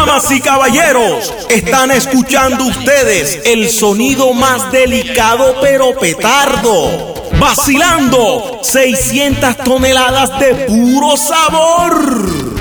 Damas y caballeros, están escuchando ustedes el sonido más delicado pero petardo. Vacilando 600 toneladas de puro sabor.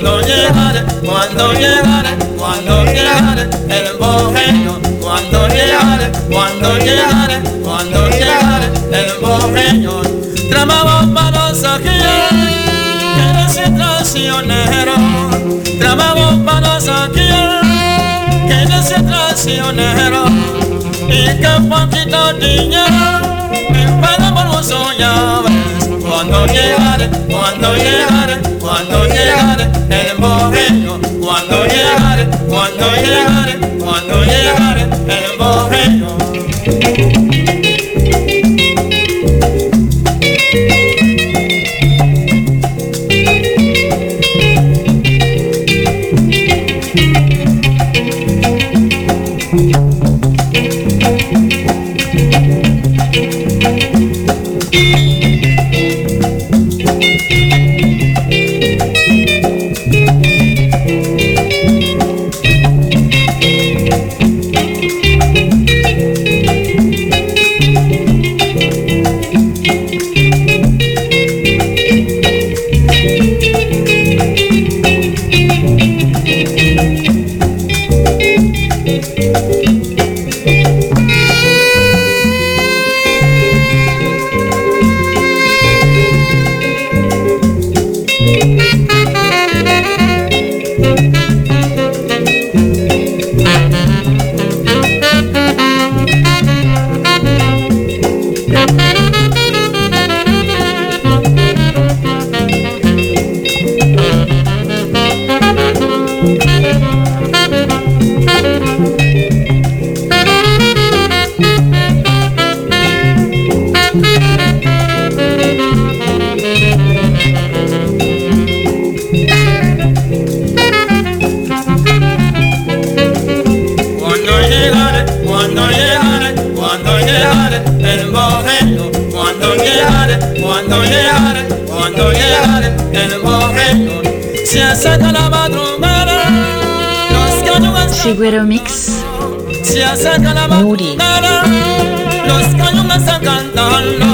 cuando llegaré, cuando llegaré, cuando llegare el moreno, cuando llegare, cuando llegare, cuando llegaré, el moreno. Trabajamos para saquear, que eres el traicionero, trabajamos para saquear, que eres el traicionero, y que poquito dinero, mi padre por vos soñaba cuando llegare, cuando llegare, cuando llegare el bohemio, cuando llegare, cuando llegare, cuando llegare el bohemio. Agüero Mix. Nuri. Los cayumas a cantarlo,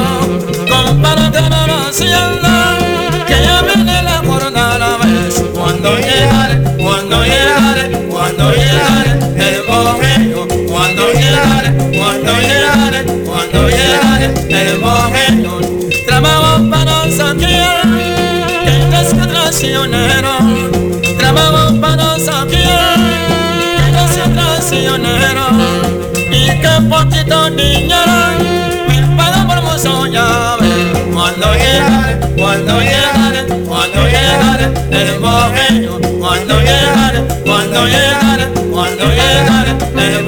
compárate la vaciana, que ya viene la jornada, ves, cuando llegaré, cuando llegaré, cuando llegaré, el bohemio, cuando llegaré, cuando llegaré, cuando llegaré, el bohemio, trabajo para saquear, en las tradiciones. poquito niña por Cuando llegaré, cuando llegare, cuando llegaré Del bohemio Cuando llegaré, cuando llegaré, cuando llegaré Del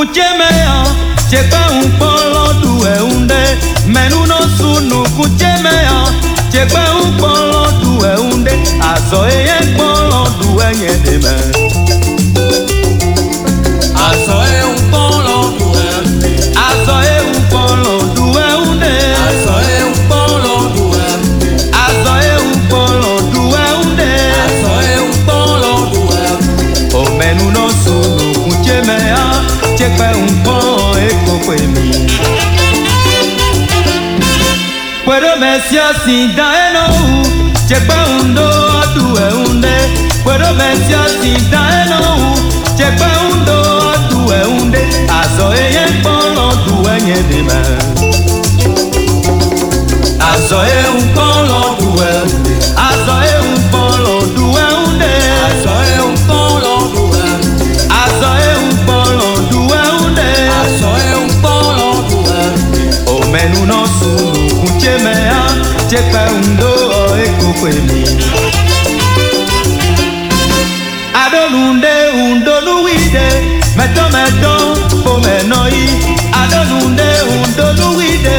kuchemea chepa mesia sinda eno chepa undo tu e unde. Puedo mesia sinda eno chepa undo tu e unde. Azo e ye polo, tu e nye dime. Azo e un polo, tu e unde. Azo e un polo, tu e unde. Azo e un polo, tu e unde. Azo e un polo, tu e unde. Azo e un polo, tu e unde. O menuno chepa undo eko kwemi adolunde undoluwide mẹtọmẹtọ pomẹnọyi adolunde undoluwide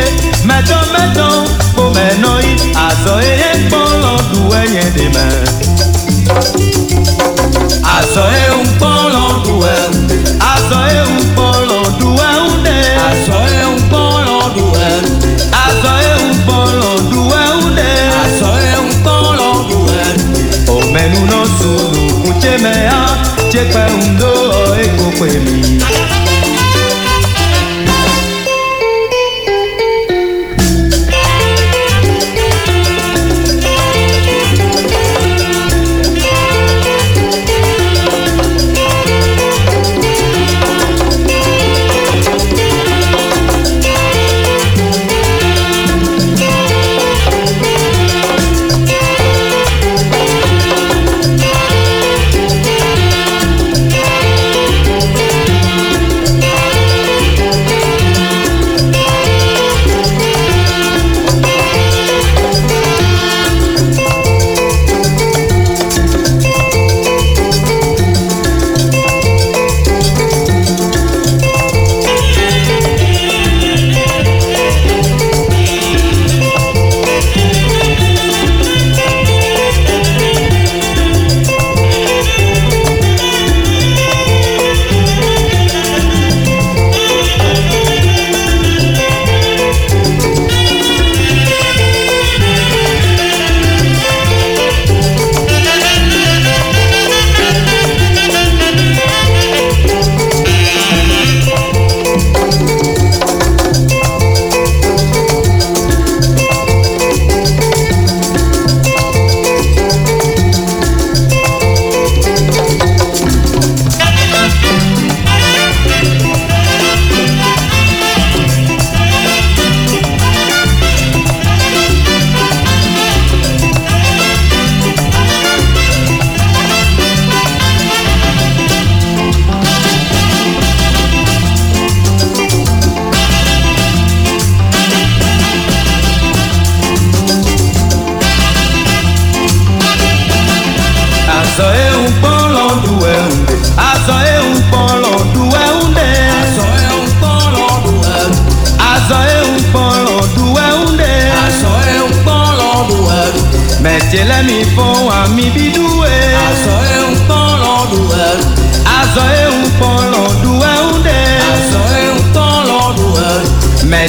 mẹtọmẹtọ pomẹnọyi azọ eye kpọlọ du ẹyẹ dèmẹ azọ ewu kpọ. pẹ́ ń dó èkó pè mí.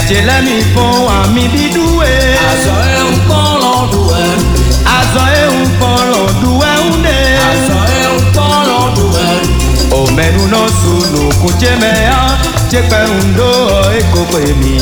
ecelemi mpo ami bidue azɔ eŋkpɔlɔ duɛ azɔ eŋkpɔlɔ duɛ ŋde azɔ eŋkpɔlɔ duɛ omenu nɔsu nukutseme ya tsekpe ŋdo ekoko emi.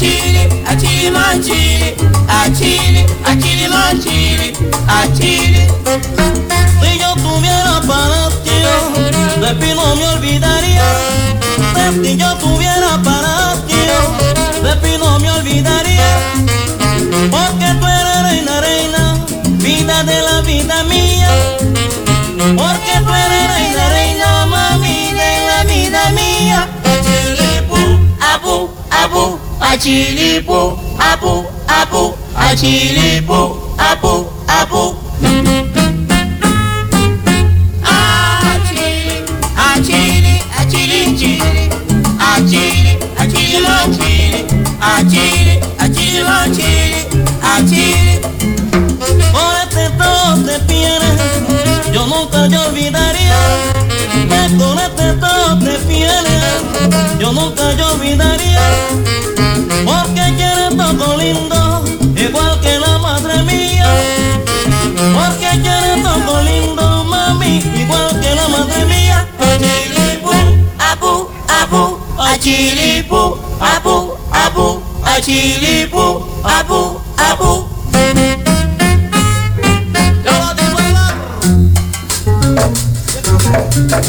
Achili, achili, manchili, achili, achili, manchili, achili. Si yo tuviera para ti, de ti no me olvidaría. Si yo tuviera para ti, de ti no me olvidaría. Porque tú eres reina, reina, vida de la vida mía. Porque tú eres reina, reina, abu, atilipo, abu, abu, atilipo, abu, abu. Atili, atili, atili, atili, atili, atili, atili. Olha, tentou, tem piranha. Yo nunca te olvidaría. Con este todo te pierdes, yo nunca te olvidaría. Porque quieres todo lindo, igual que la madre mía. Porque quieres todo lindo, mami, igual que la madre mía. Achilipu, abu, abu, achilipu, abu, abu, achilipu, abu, abu. Thank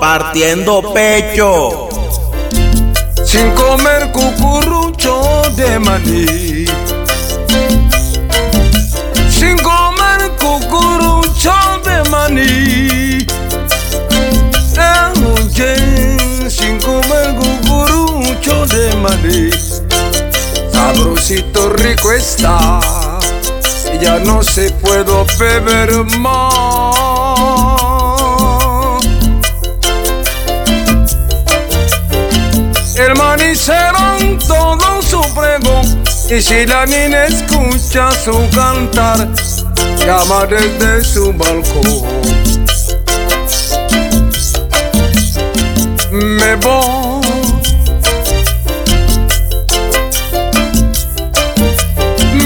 partiendo pecho. sin comer cucurucho de maní. Sin comer cucurucho de maní. Sin comer cucurucho de maní. Sabrosito rico está, ya no se puedo beber más. Y si la niña escucha su cantar Llama desde su balcón. Me voy.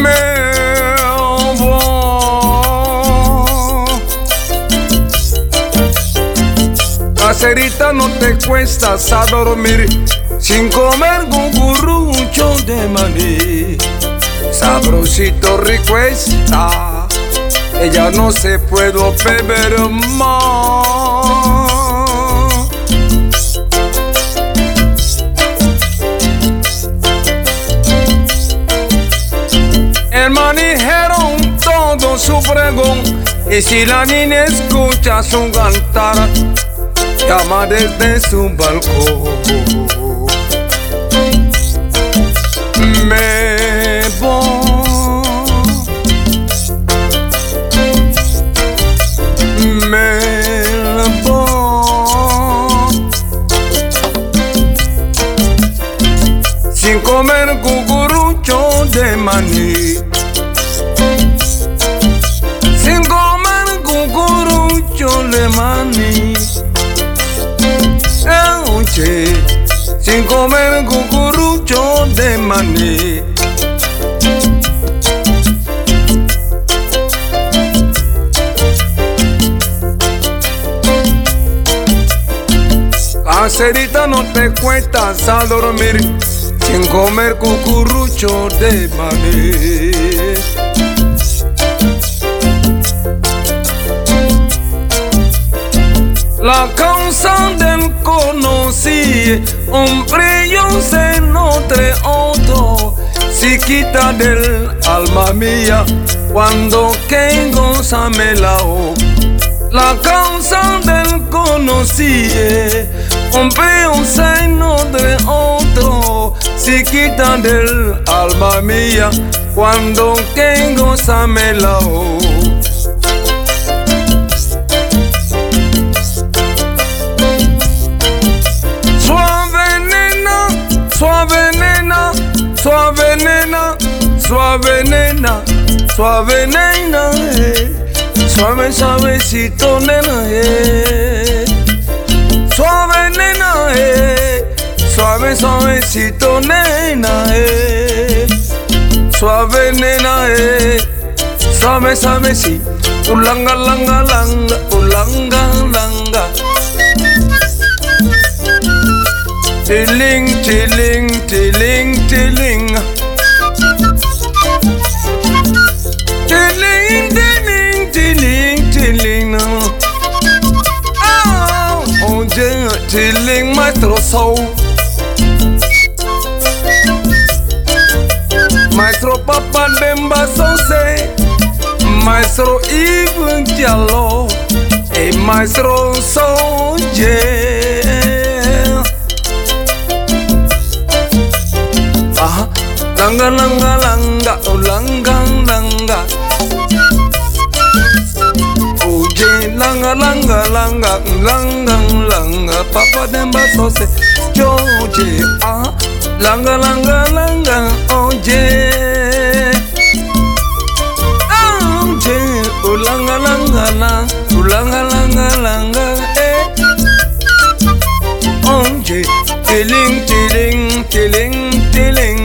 Me voy no te cuestas a dormir sin comer gugurrucho de maní. Sabrosito rico está, ella no se puede beber más. El manijero todo su pregón y si la niña escucha su cantar, llama desde su balcón. Me voy, me voy, sin comer cucurucho de maní. Sin comer cucurucho de maní. Eh, sin comer cucurucho de maní. Cacerita no te cuestas a dormir sin comer cucurucho de maní. La causa del conocí, un se notre otro, si quita del alma mía, cuando que goza me la o. La causa del conocí, un se notre otro, si quita del alma mía, cuando que goza me la o. suave nena, suave nena, suave nena, eh. suave suavecito nena, eh. suave nena, eh. suave suavecito nena, eh. suave nena, eh. suave suavecito, ulanga langa langa, ulanga langa. Tiling, tiling, tiling, tiling. Tiling, tiling, tiling, tiling. Oh, oh, yeah, tiling, maestro soul. Maestro Papa Demba Sose. Maestro Ibn Diallo. E maestro Soul, langa langa langa, oh langa langa. Oh yeah, langa langa langa, langa langa. Papa demba sose, George. Ah, langa langa langa, oh yeah. Oh yeah, oh langa langa la, oh langa langa langa, eh. Oh yeah, tiling tiling tiling tiling.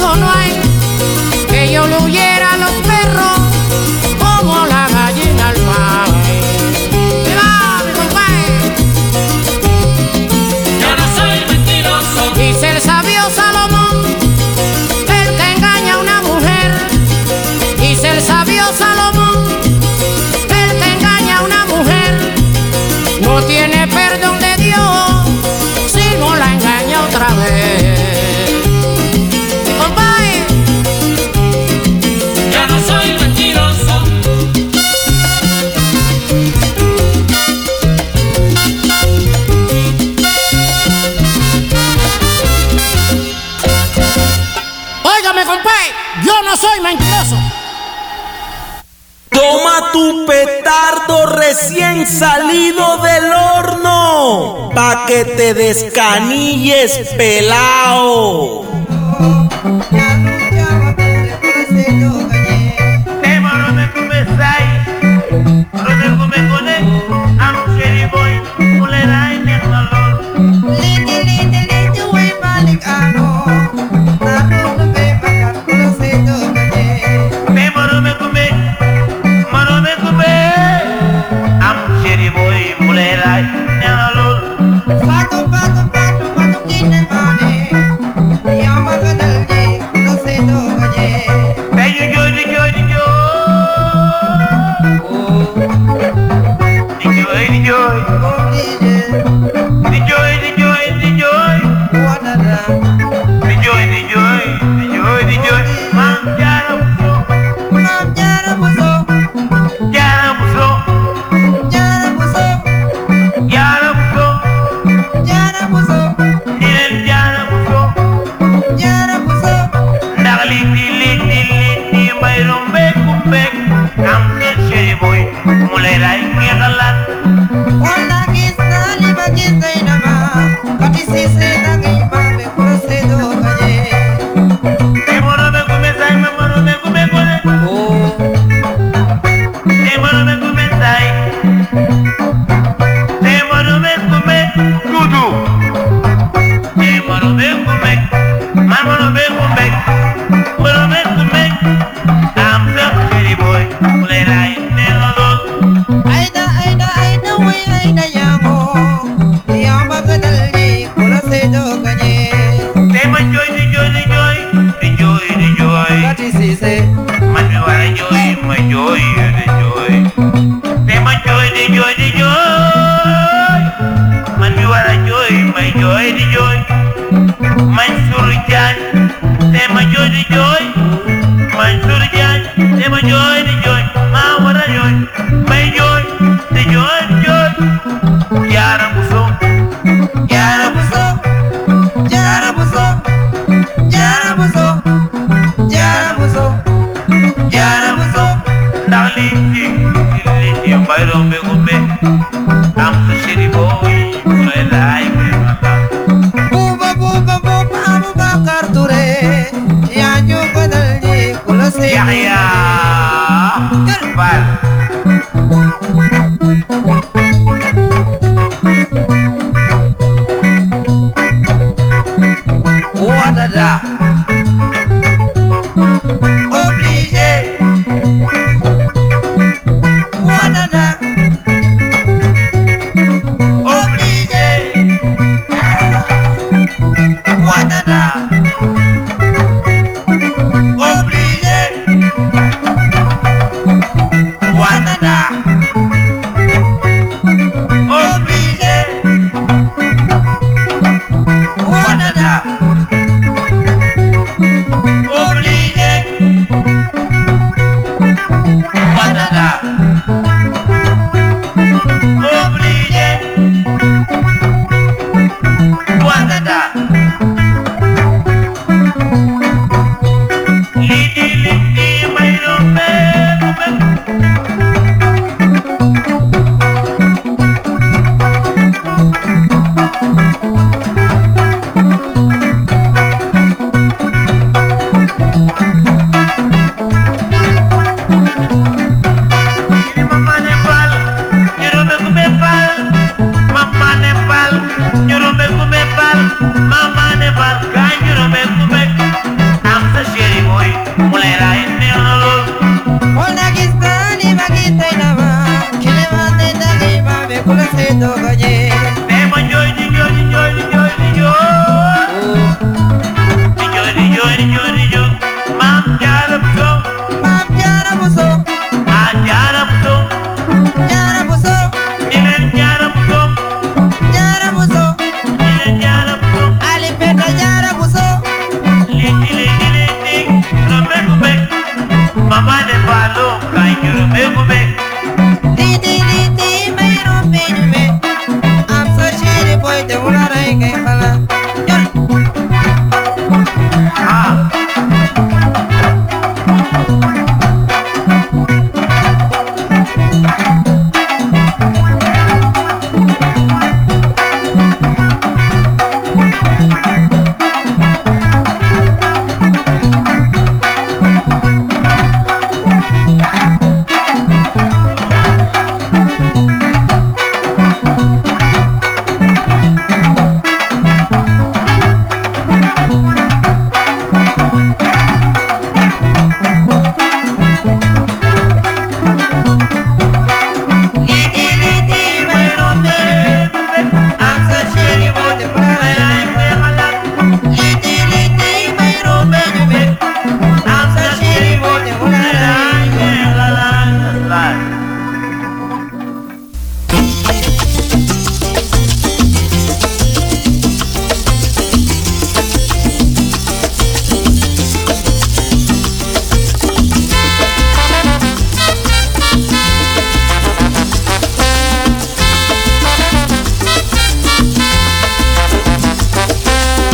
no hay, que yo lo lleve. salido del horno, pa' que te descanilles pelao.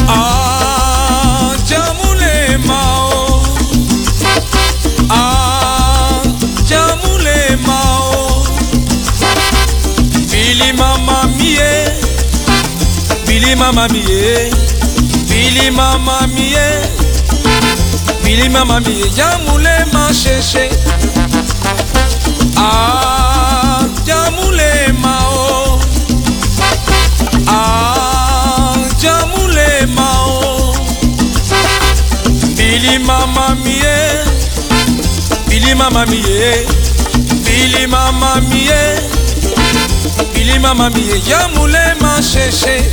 A ja mule mało, a ja mule mało. Bili Mama mie, Billy mama mie, Billy mama mie, jamule ma cheche, ah jamule ma oh, ah jamule. motema o. Bilima mamie bilima mamie bilima mamie bilima mamie ya mulema sheshe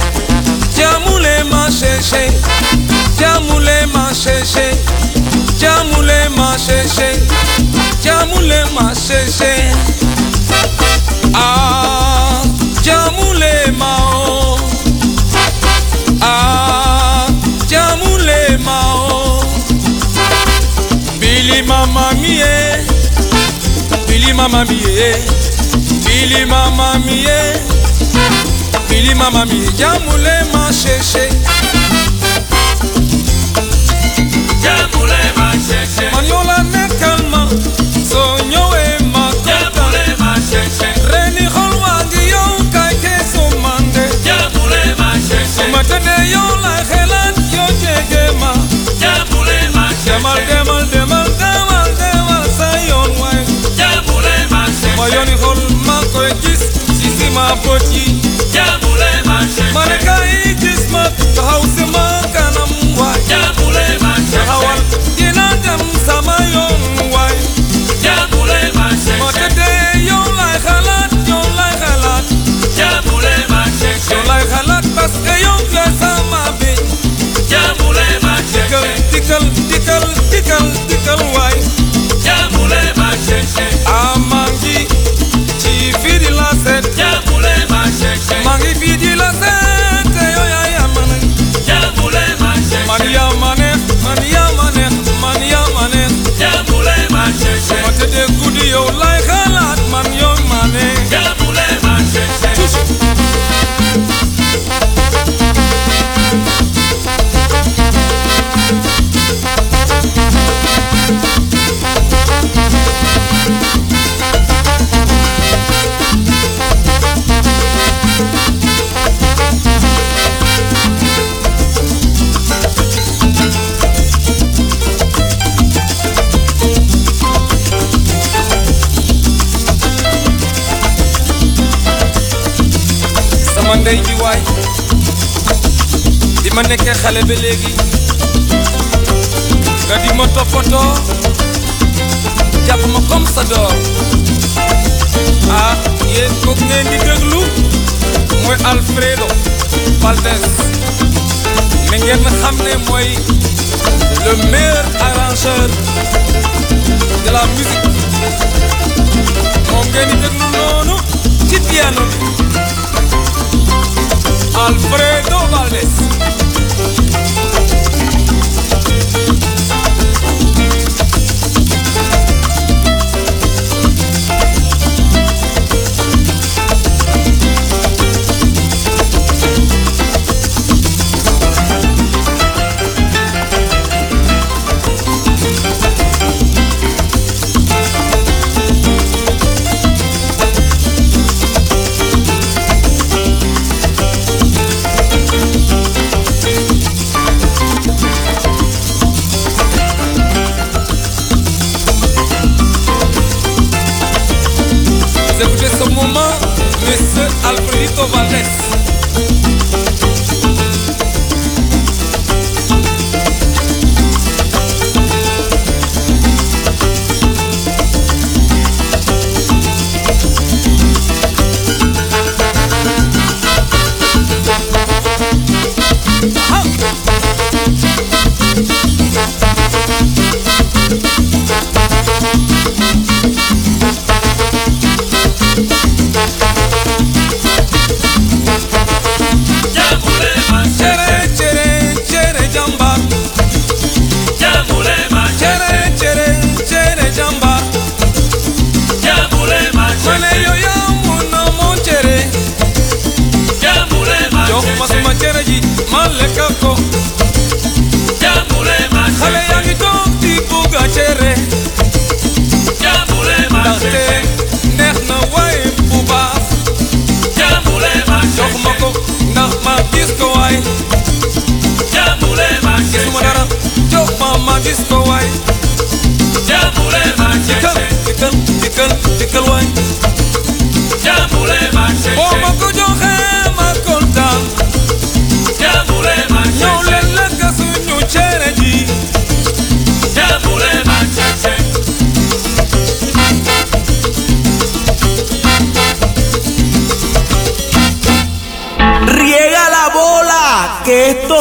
ya mulema sheshe ya mulema sheshe ya mulema sheshe ya mulema sheshe ah ya mulema o. oh. jamulema o bilima mamie bilima mamie bilima mamie bilima mamie jamulema sheshe jamulema sheshe manyola ne kalma sonyowe makota. Reni holwangi yo kake somande. Jamulema sheshe matene yo la he demal demal demal demal demal sa yoon waay jaabulay marché ma yooni xol ma koy gis si si ma bët yi jaabulay marché ma ne gis ma taxaw ma nekkee xale comme sa doom ah yéen ngeen di Alfredo Valdés mais ngeen xam ne le meilleur arrangeur de la musique. Moom ngeen di déglu Alfredo Valdés.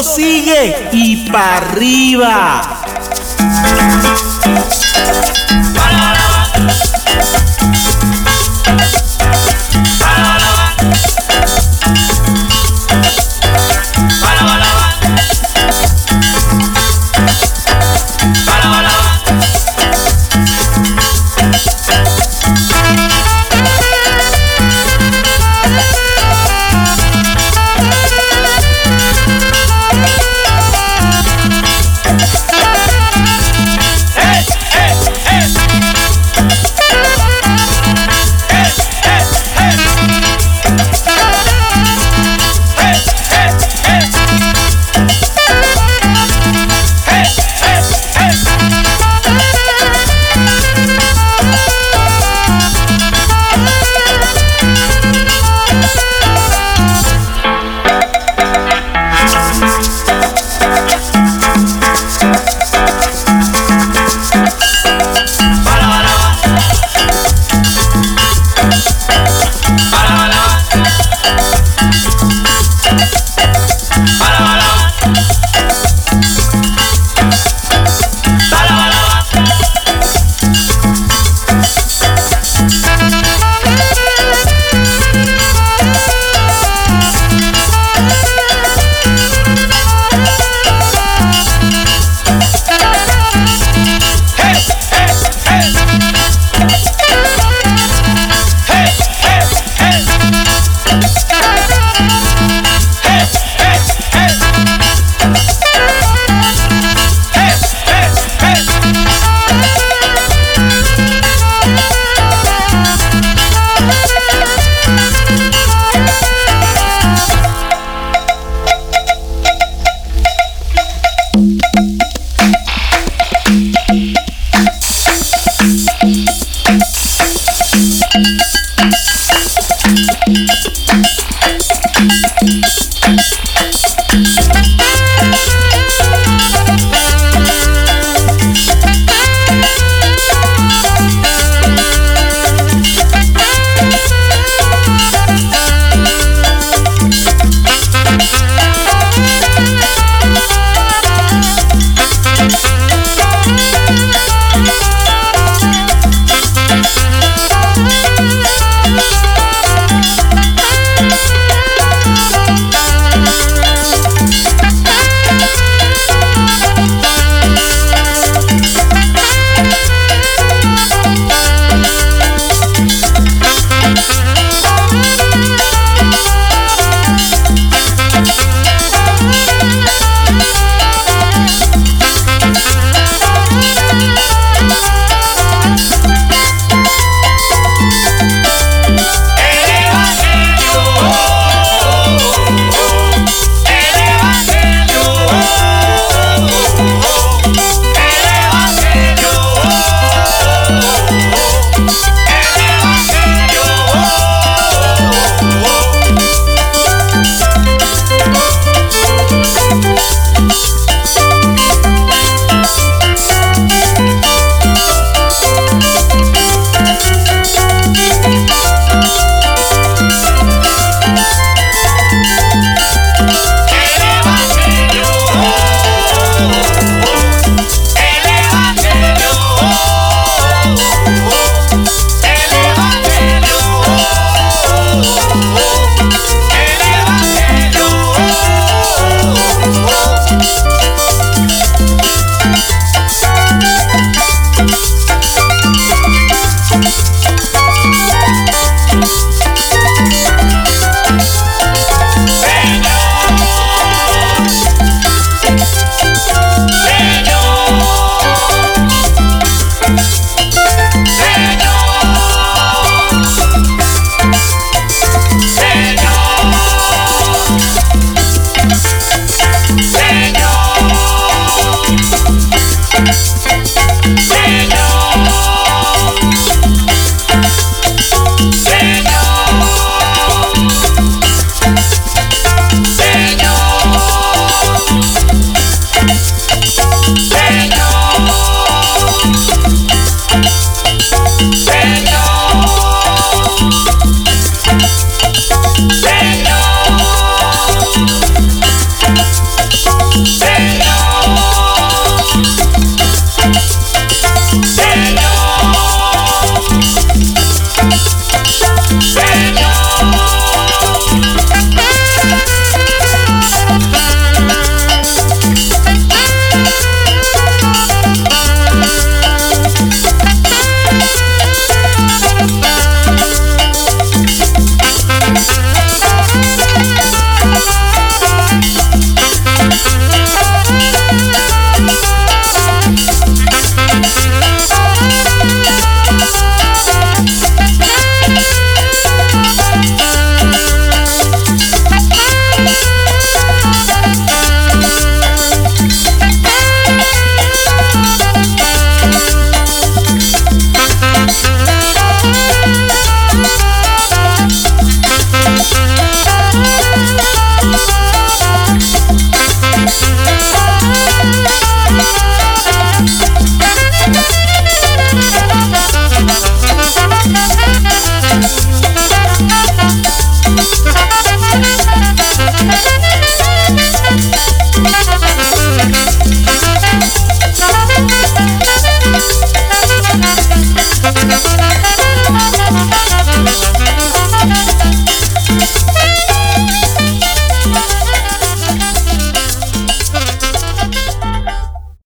Sigue y para arriba.